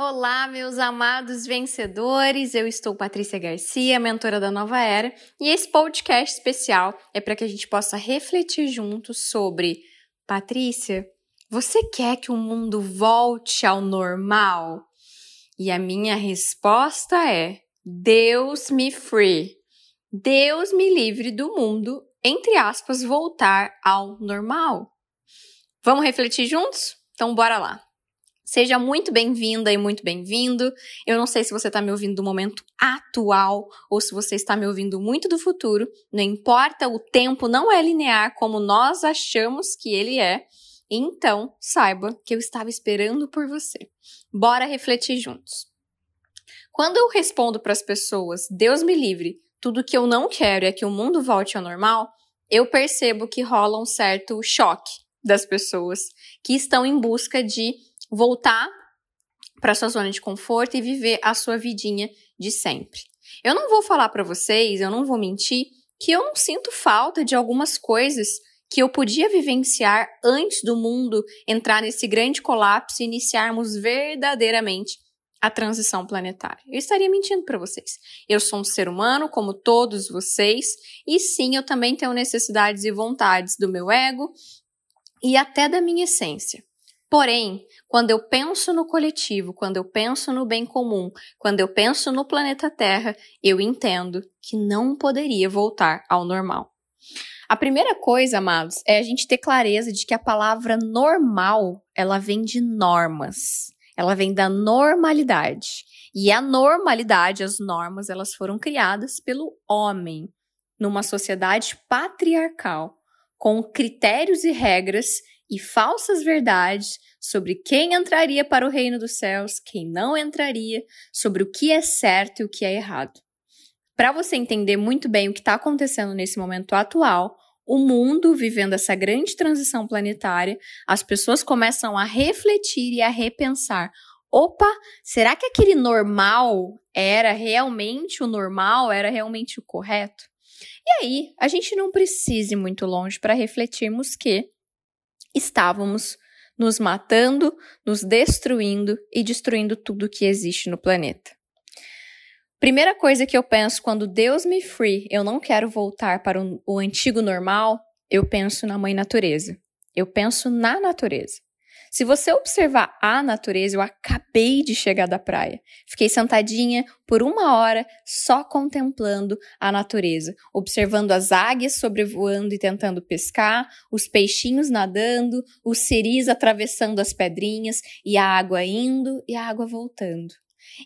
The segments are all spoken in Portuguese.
Olá, meus amados vencedores. Eu estou Patrícia Garcia, mentora da Nova Era, e esse podcast especial é para que a gente possa refletir juntos sobre Patrícia, você quer que o mundo volte ao normal? E a minha resposta é: Deus me free. Deus me livre do mundo, entre aspas, voltar ao normal. Vamos refletir juntos? Então bora lá. Seja muito bem-vinda e muito bem-vindo. Eu não sei se você está me ouvindo do momento atual ou se você está me ouvindo muito do futuro. Não importa, o tempo não é linear como nós achamos que ele é. Então, saiba que eu estava esperando por você. Bora refletir juntos. Quando eu respondo para as pessoas, Deus me livre, tudo que eu não quero é que o mundo volte ao normal, eu percebo que rola um certo choque das pessoas que estão em busca de voltar para sua zona de conforto e viver a sua vidinha de sempre. Eu não vou falar para vocês, eu não vou mentir, que eu não sinto falta de algumas coisas que eu podia vivenciar antes do mundo entrar nesse grande colapso e iniciarmos verdadeiramente a transição planetária. Eu estaria mentindo para vocês. Eu sou um ser humano como todos vocês, e sim, eu também tenho necessidades e vontades do meu ego e até da minha essência. Porém, quando eu penso no coletivo, quando eu penso no bem comum, quando eu penso no planeta Terra, eu entendo que não poderia voltar ao normal. A primeira coisa, amados, é a gente ter clareza de que a palavra normal, ela vem de normas. Ela vem da normalidade. E a normalidade, as normas, elas foram criadas pelo homem numa sociedade patriarcal, com critérios e regras e falsas verdades sobre quem entraria para o reino dos céus, quem não entraria, sobre o que é certo e o que é errado. Para você entender muito bem o que está acontecendo nesse momento atual, o mundo vivendo essa grande transição planetária, as pessoas começam a refletir e a repensar. Opa, será que aquele normal era realmente o normal, era realmente o correto? E aí, a gente não precisa ir muito longe para refletirmos que estávamos nos matando, nos destruindo e destruindo tudo que existe no planeta. Primeira coisa que eu penso quando Deus me free, eu não quero voltar para o, o antigo normal, eu penso na mãe natureza. Eu penso na natureza. Se você observar a natureza, eu acabei de chegar da praia. Fiquei sentadinha por uma hora só contemplando a natureza, observando as águias sobrevoando e tentando pescar, os peixinhos nadando, os ciris atravessando as pedrinhas e a água indo e a água voltando.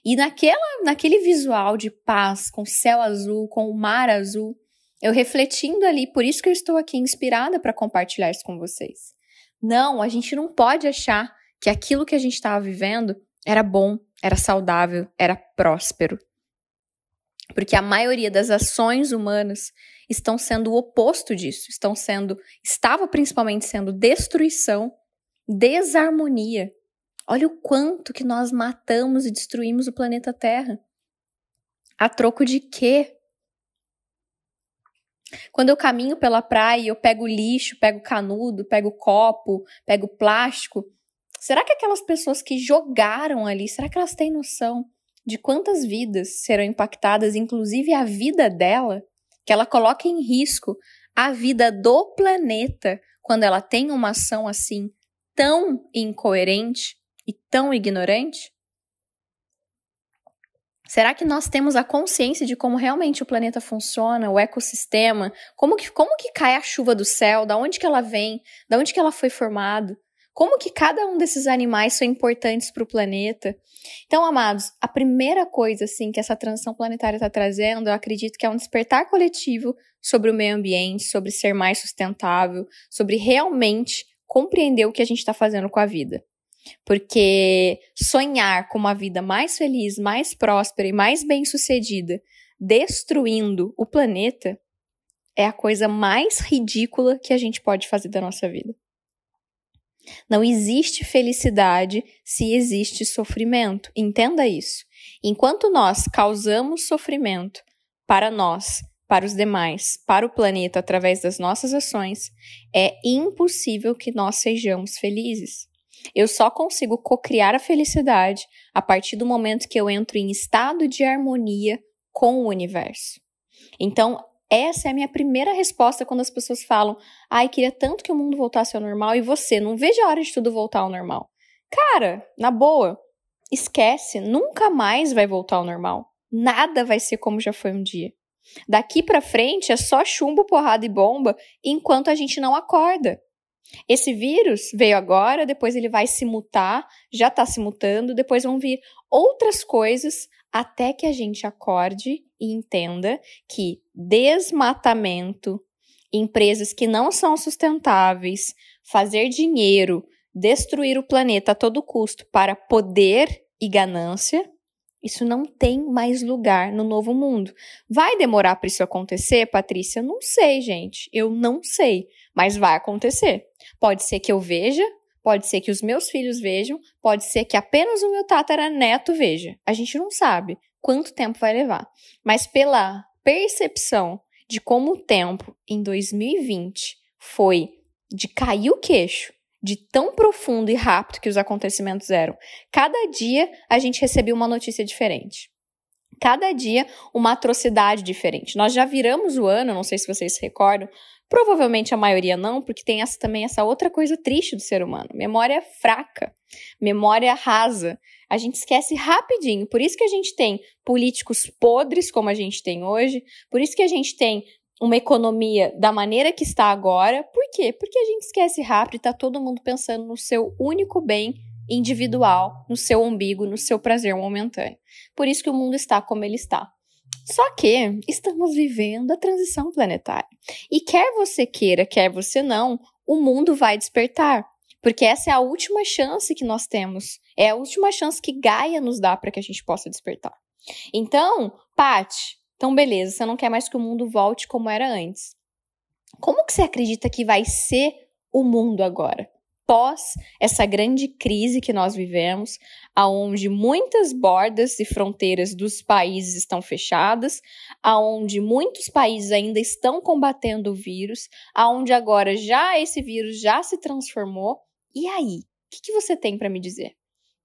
E naquela, naquele visual de paz, com céu azul, com o mar azul, eu refletindo ali, por isso que eu estou aqui inspirada para compartilhar isso com vocês. Não, a gente não pode achar que aquilo que a gente estava vivendo era bom, era saudável, era próspero. Porque a maioria das ações humanas estão sendo o oposto disso, estão sendo, estava principalmente sendo destruição, desarmonia. Olha o quanto que nós matamos e destruímos o planeta Terra. A troco de quê? Quando eu caminho pela praia, eu pego lixo, pego canudo, pego copo, pego plástico. Será que aquelas pessoas que jogaram ali, será que elas têm noção de quantas vidas serão impactadas, inclusive a vida dela, que ela coloca em risco a vida do planeta quando ela tem uma ação assim tão incoerente e tão ignorante? Será que nós temos a consciência de como realmente o planeta funciona, o ecossistema? Como que, como que cai a chuva do céu? Da onde que ela vem? Da onde que ela foi formada? Como que cada um desses animais são importantes para o planeta? Então, amados, a primeira coisa assim que essa transição planetária está trazendo, eu acredito que é um despertar coletivo sobre o meio ambiente, sobre ser mais sustentável, sobre realmente compreender o que a gente está fazendo com a vida. Porque sonhar com uma vida mais feliz, mais próspera e mais bem-sucedida, destruindo o planeta, é a coisa mais ridícula que a gente pode fazer da nossa vida. Não existe felicidade se existe sofrimento. Entenda isso. Enquanto nós causamos sofrimento para nós, para os demais, para o planeta através das nossas ações, é impossível que nós sejamos felizes. Eu só consigo cocriar a felicidade a partir do momento que eu entro em estado de harmonia com o universo. Então, essa é a minha primeira resposta quando as pessoas falam: ai, queria tanto que o mundo voltasse ao normal e você, não veja a hora de tudo voltar ao normal. Cara, na boa, esquece, nunca mais vai voltar ao normal. Nada vai ser como já foi um dia. Daqui para frente é só chumbo, porrada e bomba enquanto a gente não acorda. Esse vírus veio agora, depois ele vai se mutar, já está se mutando, depois vão vir outras coisas até que a gente acorde e entenda que desmatamento, empresas que não são sustentáveis, fazer dinheiro, destruir o planeta a todo custo para poder e ganância, isso não tem mais lugar no novo mundo. Vai demorar para isso acontecer, Patrícia? Não sei, gente. Eu não sei. Mas vai acontecer. Pode ser que eu veja, pode ser que os meus filhos vejam, pode ser que apenas o meu tataraneto veja. A gente não sabe quanto tempo vai levar. Mas pela percepção de como o tempo em 2020 foi de cair o queixo, de tão profundo e rápido que os acontecimentos eram. Cada dia a gente recebia uma notícia diferente. Cada dia uma atrocidade diferente. Nós já viramos o ano, não sei se vocês se recordam, provavelmente a maioria não, porque tem essa, também essa outra coisa triste do ser humano: memória fraca, memória rasa. A gente esquece rapidinho. Por isso que a gente tem políticos podres como a gente tem hoje, por isso que a gente tem uma economia da maneira que está agora. Por quê? Porque a gente esquece rápido e está todo mundo pensando no seu único bem individual, no seu umbigo, no seu prazer momentâneo. Por isso que o mundo está como ele está. Só que estamos vivendo a transição planetária. E quer você queira, quer você não, o mundo vai despertar. Porque essa é a última chance que nós temos. É a última chance que Gaia nos dá para que a gente possa despertar. Então, Pati, então, beleza, você não quer mais que o mundo volte como era antes. Como que você acredita que vai ser o mundo agora? Pós essa grande crise que nós vivemos, aonde muitas bordas e fronteiras dos países estão fechadas, aonde muitos países ainda estão combatendo o vírus, aonde agora já esse vírus já se transformou. E aí, o que, que você tem para me dizer?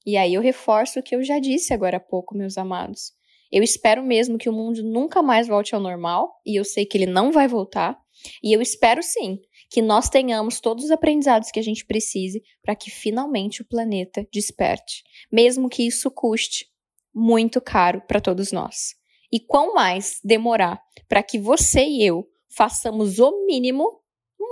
E aí eu reforço o que eu já disse agora há pouco, meus amados. Eu espero mesmo que o mundo nunca mais volte ao normal, e eu sei que ele não vai voltar. E eu espero sim que nós tenhamos todos os aprendizados que a gente precise para que finalmente o planeta desperte, mesmo que isso custe muito caro para todos nós. E quão mais demorar para que você e eu façamos o mínimo,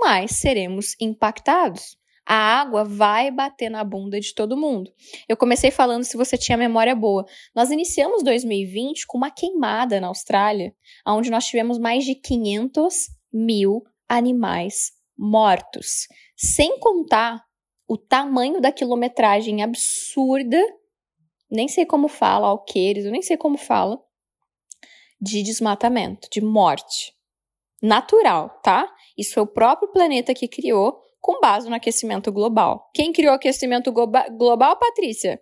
mais seremos impactados a água vai bater na bunda de todo mundo. Eu comecei falando se você tinha memória boa. Nós iniciamos 2020 com uma queimada na Austrália, onde nós tivemos mais de 500 mil animais mortos. Sem contar o tamanho da quilometragem absurda, nem sei como fala, alqueires, eu nem sei como fala, de desmatamento, de morte. Natural, tá? Isso foi o próprio planeta que criou com base no aquecimento global. Quem criou o aquecimento global, Patrícia?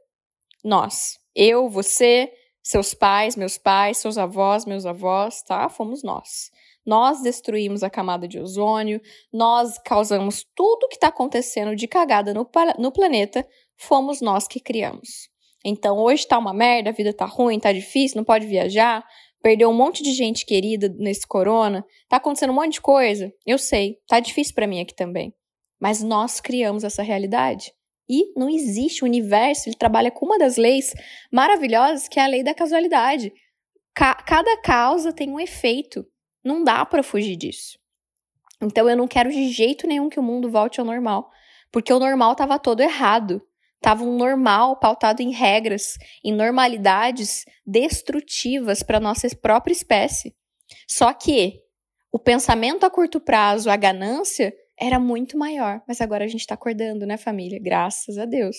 Nós. Eu, você, seus pais, meus pais, seus avós, meus avós, tá? Fomos nós. Nós destruímos a camada de ozônio, nós causamos tudo que está acontecendo de cagada no, no planeta, fomos nós que criamos. Então hoje tá uma merda, a vida tá ruim, tá difícil, não pode viajar, perdeu um monte de gente querida nesse corona, tá acontecendo um monte de coisa. Eu sei, tá difícil para mim aqui também. Mas nós criamos essa realidade. E não existe o universo, ele trabalha com uma das leis maravilhosas, que é a lei da casualidade. Ca cada causa tem um efeito. Não dá para fugir disso. Então eu não quero de jeito nenhum que o mundo volte ao normal, porque o normal estava todo errado. Tava um normal pautado em regras, em normalidades destrutivas para nossa própria espécie. Só que o pensamento a curto prazo, a ganância, era muito maior. Mas agora a gente tá acordando, né, família? Graças a Deus.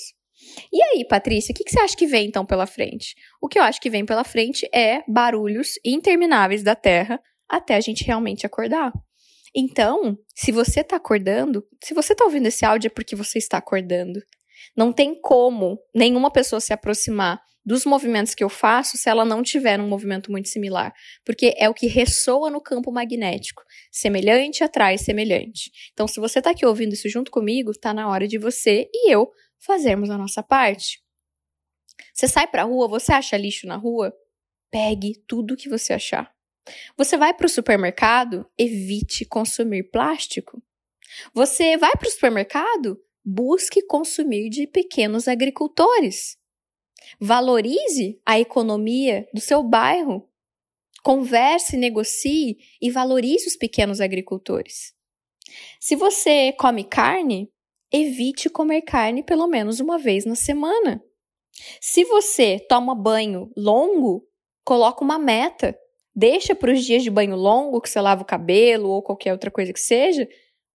E aí, Patrícia, o que, que, você acha que vem então pela frente? O que eu acho que vem pela frente é barulhos intermináveis da Terra até a gente realmente acordar. Então, se você tá acordando, se você tá ouvindo esse áudio é porque você está acordando. Não tem como nenhuma pessoa se aproximar dos movimentos que eu faço se ela não tiver um movimento muito similar, porque é o que ressoa no campo magnético. Semelhante atrai semelhante. Então, se você está aqui ouvindo isso junto comigo, está na hora de você e eu fazermos a nossa parte. Você sai para a rua, você acha lixo na rua? Pegue tudo que você achar. Você vai para o supermercado? Evite consumir plástico. Você vai para o supermercado? Busque consumir de pequenos agricultores. Valorize a economia do seu bairro. Converse, negocie e valorize os pequenos agricultores. Se você come carne, evite comer carne pelo menos uma vez na semana. Se você toma banho longo, coloca uma meta. Deixa para os dias de banho longo, que você lava o cabelo ou qualquer outra coisa que seja,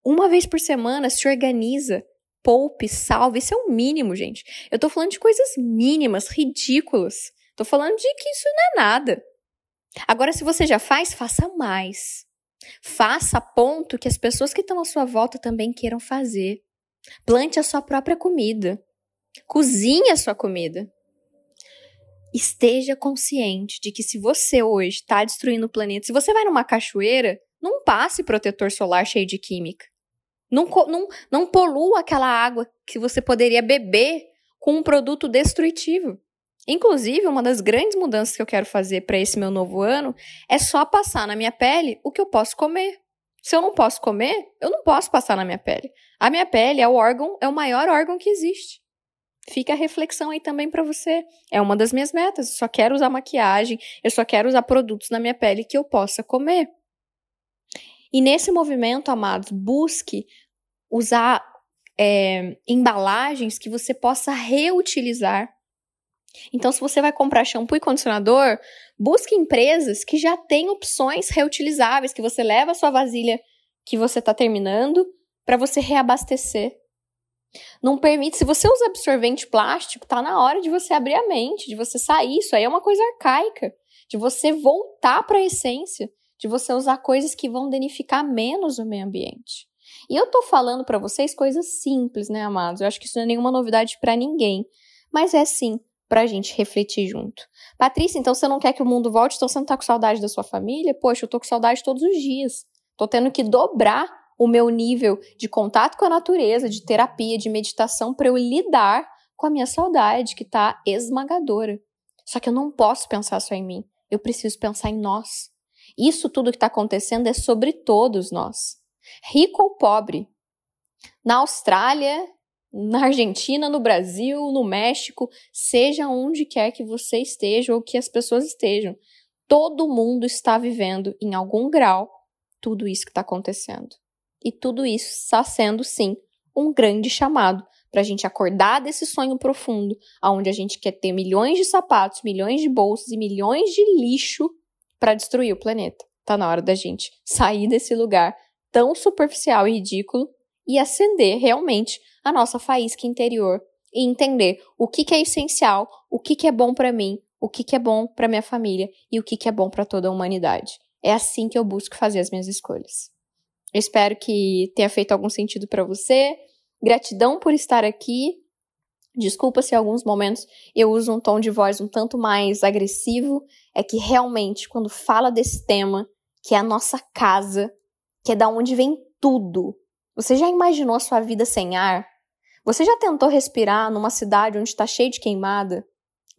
uma vez por semana se organiza, poupe, salve. Isso é o mínimo, gente. Eu tô falando de coisas mínimas, ridículas. Tô falando de que isso não é nada. Agora, se você já faz, faça mais. Faça a ponto que as pessoas que estão à sua volta também queiram fazer. Plante a sua própria comida. Cozinhe a sua comida. Esteja consciente de que se você hoje está destruindo o planeta, se você vai numa cachoeira, não passe protetor solar cheio de química. Não, não, não polua aquela água que você poderia beber com um produto destrutivo. Inclusive, uma das grandes mudanças que eu quero fazer para esse meu novo ano é só passar na minha pele o que eu posso comer. Se eu não posso comer, eu não posso passar na minha pele. A minha pele é o órgão, é o maior órgão que existe. Fica a reflexão aí também para você. É uma das minhas metas. Eu só quero usar maquiagem, eu só quero usar produtos na minha pele que eu possa comer. E nesse movimento, amados, busque usar é, embalagens que você possa reutilizar. Então, se você vai comprar shampoo e condicionador, busque empresas que já têm opções reutilizáveis, que você leva a sua vasilha que você está terminando para você reabastecer. Não permite, se você usa absorvente plástico, tá na hora de você abrir a mente, de você sair. Isso aí é uma coisa arcaica, de você voltar para a essência, de você usar coisas que vão danificar menos o meio ambiente. E eu tô falando para vocês coisas simples, né, amados? Eu acho que isso não é nenhuma novidade para ninguém, mas é sim pra gente refletir junto. Patrícia, então você não quer que o mundo volte, então você não tá com saudade da sua família? Poxa, eu tô com saudade todos os dias. Tô tendo que dobrar o meu nível de contato com a natureza, de terapia, de meditação, para eu lidar com a minha saudade, que está esmagadora. Só que eu não posso pensar só em mim, eu preciso pensar em nós. Isso tudo que está acontecendo é sobre todos nós, rico ou pobre. Na Austrália, na Argentina, no Brasil, no México, seja onde quer que você esteja ou que as pessoas estejam, todo mundo está vivendo em algum grau tudo isso que está acontecendo. E tudo isso está sendo, sim, um grande chamado para a gente acordar desse sonho profundo, aonde a gente quer ter milhões de sapatos, milhões de bolsas e milhões de lixo para destruir o planeta. Tá na hora da gente sair desse lugar tão superficial e ridículo e acender realmente a nossa faísca interior e entender o que, que é essencial, o que, que é bom para mim, o que, que é bom para minha família e o que, que é bom para toda a humanidade. É assim que eu busco fazer as minhas escolhas. Eu espero que tenha feito algum sentido para você. Gratidão por estar aqui. Desculpa se em alguns momentos eu uso um tom de voz um tanto mais agressivo. É que realmente, quando fala desse tema, que é a nossa casa, que é da onde vem tudo. Você já imaginou a sua vida sem ar? Você já tentou respirar numa cidade onde está cheio de queimada?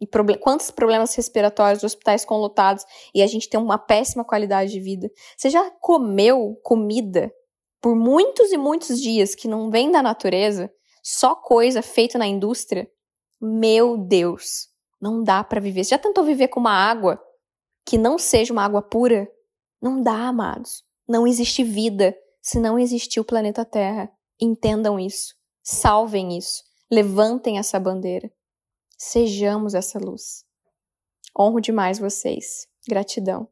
E problem quantos problemas respiratórios, hospitais com lotados e a gente tem uma péssima qualidade de vida. Você já comeu comida por muitos e muitos dias que não vem da natureza, só coisa feita na indústria? Meu Deus, não dá para viver. Você já tentou viver com uma água que não seja uma água pura? Não dá, amados. Não existe vida se não existir o planeta Terra. Entendam isso. Salvem isso. Levantem essa bandeira. Sejamos essa luz. Honro demais vocês. Gratidão.